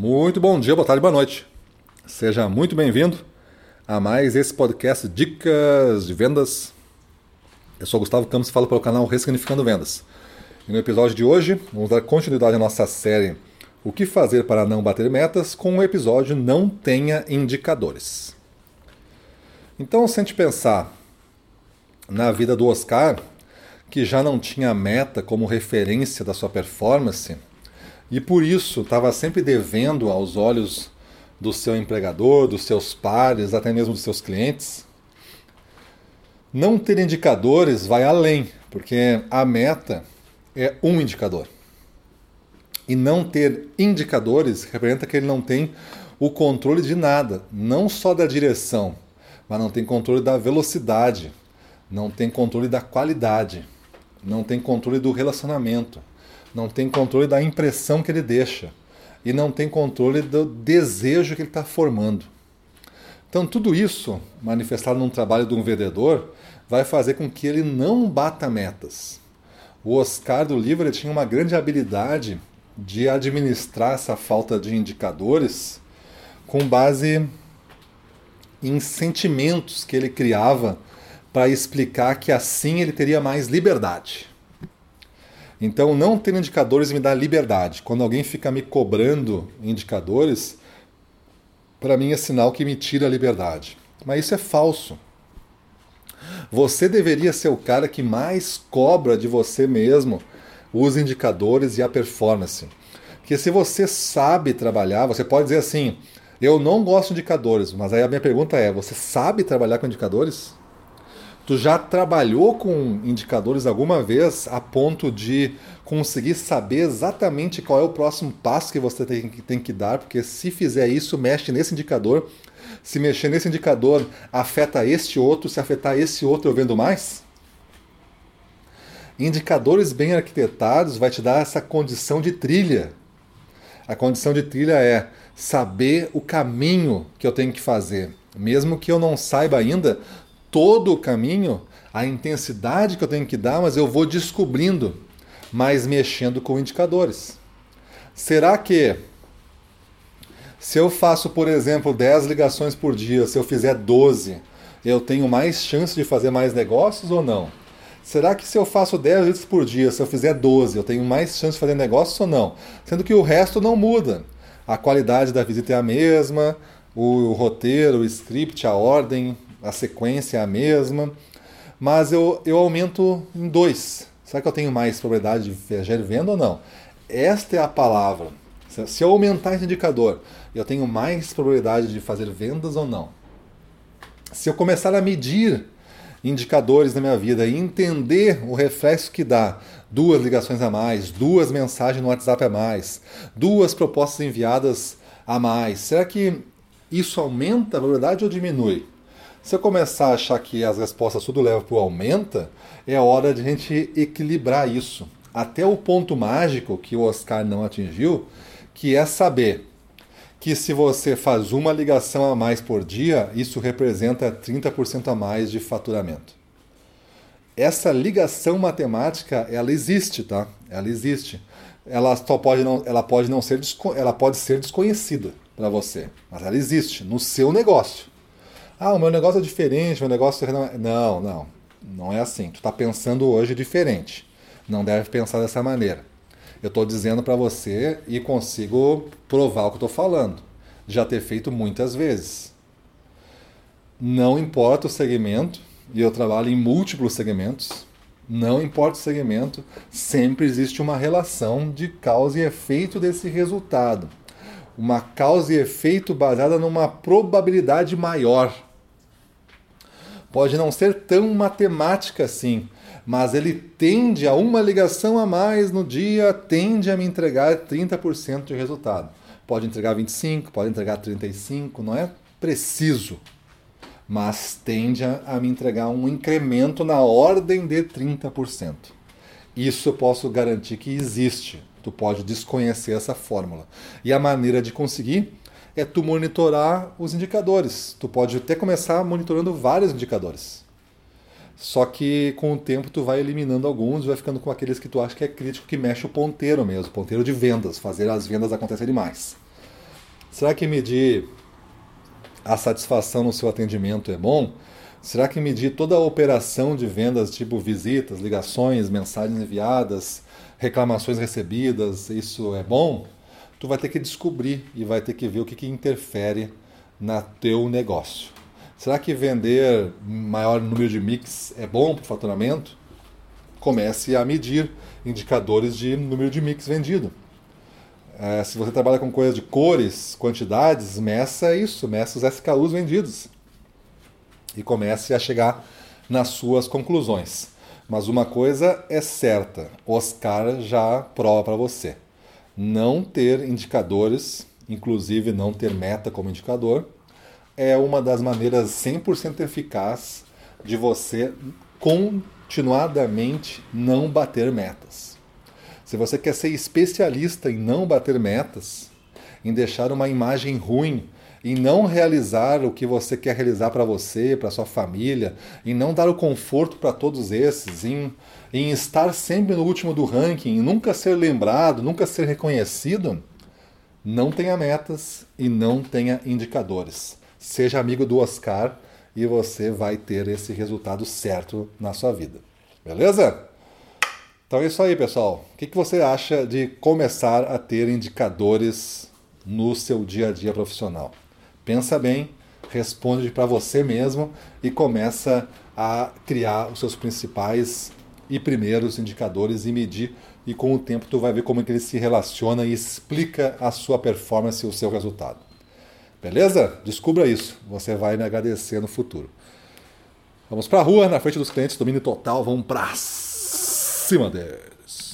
Muito bom dia, boa tarde, boa noite. Seja muito bem-vindo a mais esse podcast Dicas de Vendas. Eu sou Gustavo Campos falo pelo canal Ressignificando Vendas. E no episódio de hoje, vamos dar continuidade à nossa série O que fazer para não bater metas com o episódio Não tenha indicadores. Então, se a gente pensar na vida do Oscar, que já não tinha meta como referência da sua performance, e por isso estava sempre devendo aos olhos do seu empregador, dos seus pares, até mesmo dos seus clientes. Não ter indicadores vai além, porque a meta é um indicador. E não ter indicadores representa que ele não tem o controle de nada, não só da direção, mas não tem controle da velocidade, não tem controle da qualidade, não tem controle do relacionamento, não tem controle da impressão que ele deixa e não tem controle do desejo que ele está formando. Então, tudo isso, manifestado num trabalho de um vendedor, vai fazer com que ele não bata metas. O Oscar do livro ele tinha uma grande habilidade de administrar essa falta de indicadores com base em sentimentos que ele criava para explicar que assim ele teria mais liberdade. Então, não ter indicadores me dá liberdade. Quando alguém fica me cobrando indicadores, para mim é sinal que me tira a liberdade. Mas isso é falso. Você deveria ser o cara que mais cobra de você mesmo os indicadores e a performance. Porque se você sabe trabalhar, você pode dizer assim: eu não gosto de indicadores, mas aí a minha pergunta é: você sabe trabalhar com indicadores? Tu já trabalhou com indicadores alguma vez a ponto de conseguir saber exatamente qual é o próximo passo que você tem, tem que dar? Porque se fizer isso, mexe nesse indicador. Se mexer nesse indicador, afeta este outro. Se afetar esse outro, eu vendo mais? Indicadores bem arquitetados vai te dar essa condição de trilha. A condição de trilha é saber o caminho que eu tenho que fazer. Mesmo que eu não saiba ainda, todo o caminho, a intensidade que eu tenho que dar, mas eu vou descobrindo, mas mexendo com indicadores. Será que se eu faço, por exemplo, 10 ligações por dia, se eu fizer 12, eu tenho mais chance de fazer mais negócios ou não? Será que se eu faço 10 litros por dia, se eu fizer 12, eu tenho mais chance de fazer negócios ou não? Sendo que o resto não muda. A qualidade da visita é a mesma, o roteiro, o script, a ordem, a sequência é a mesma, mas eu, eu aumento em dois. Será que eu tenho mais probabilidade de viajar venda ou não? Esta é a palavra. Se eu aumentar esse indicador, eu tenho mais probabilidade de fazer vendas ou não? Se eu começar a medir indicadores na minha vida e entender o reflexo que dá duas ligações a mais, duas mensagens no WhatsApp a mais, duas propostas enviadas a mais, será que isso aumenta a probabilidade ou diminui? Se eu começar a achar que as respostas tudo leva para o aumenta, é hora de a gente equilibrar isso. Até o ponto mágico que o Oscar não atingiu, que é saber que se você faz uma ligação a mais por dia, isso representa 30% a mais de faturamento. Essa ligação matemática, ela existe, tá? Ela existe. Ela só pode não, ela pode não ser, ela pode ser desconhecida para você, mas ela existe no seu negócio. Ah, o meu negócio é diferente, meu negócio é... Não, não. Não é assim. Tu está pensando hoje diferente. Não deve pensar dessa maneira. Eu estou dizendo para você e consigo provar o que estou falando. Já ter feito muitas vezes. Não importa o segmento, e eu trabalho em múltiplos segmentos, não importa o segmento, sempre existe uma relação de causa e efeito desse resultado. Uma causa e efeito baseada numa probabilidade maior pode não ser tão matemática assim, mas ele tende a uma ligação a mais no dia, tende a me entregar 30% de resultado. Pode entregar 25, pode entregar 35, não é preciso, mas tende a, me entregar um incremento na ordem de 30%. Isso eu posso garantir que existe. Tu pode desconhecer essa fórmula. E a maneira de conseguir é tu monitorar os indicadores. Tu pode até começar monitorando vários indicadores. Só que com o tempo tu vai eliminando alguns e vai ficando com aqueles que tu acha que é crítico, que mexe o ponteiro mesmo, ponteiro de vendas, fazer as vendas acontecerem mais. Será que medir a satisfação no seu atendimento é bom? Será que medir toda a operação de vendas, tipo visitas, ligações, mensagens enviadas, reclamações recebidas, isso é bom? Tu vai ter que descobrir e vai ter que ver o que, que interfere na teu negócio. Será que vender maior número de mix é bom para o faturamento? Comece a medir indicadores de número de mix vendido. É, se você trabalha com coisas de cores, quantidades, meça isso, meça os SKUs vendidos. E comece a chegar nas suas conclusões. Mas uma coisa é certa, Oscar já prova para você. Não ter indicadores, inclusive não ter meta como indicador, é uma das maneiras 100% eficaz de você continuadamente não bater metas. Se você quer ser especialista em não bater metas, em deixar uma imagem ruim, em não realizar o que você quer realizar para você, para sua família, em não dar o conforto para todos esses, em, em estar sempre no último do ranking, nunca ser lembrado, nunca ser reconhecido, não tenha metas e não tenha indicadores. Seja amigo do Oscar e você vai ter esse resultado certo na sua vida. Beleza? Então é isso aí, pessoal. O que você acha de começar a ter indicadores no seu dia a dia profissional? Pensa bem, responde para você mesmo e começa a criar os seus principais e primeiros indicadores e medir e com o tempo tu vai ver como é que ele se relaciona e explica a sua performance e o seu resultado. Beleza? Descubra isso, você vai me agradecer no futuro. Vamos para a rua, na frente dos clientes, domínio total, vamos para cima deles.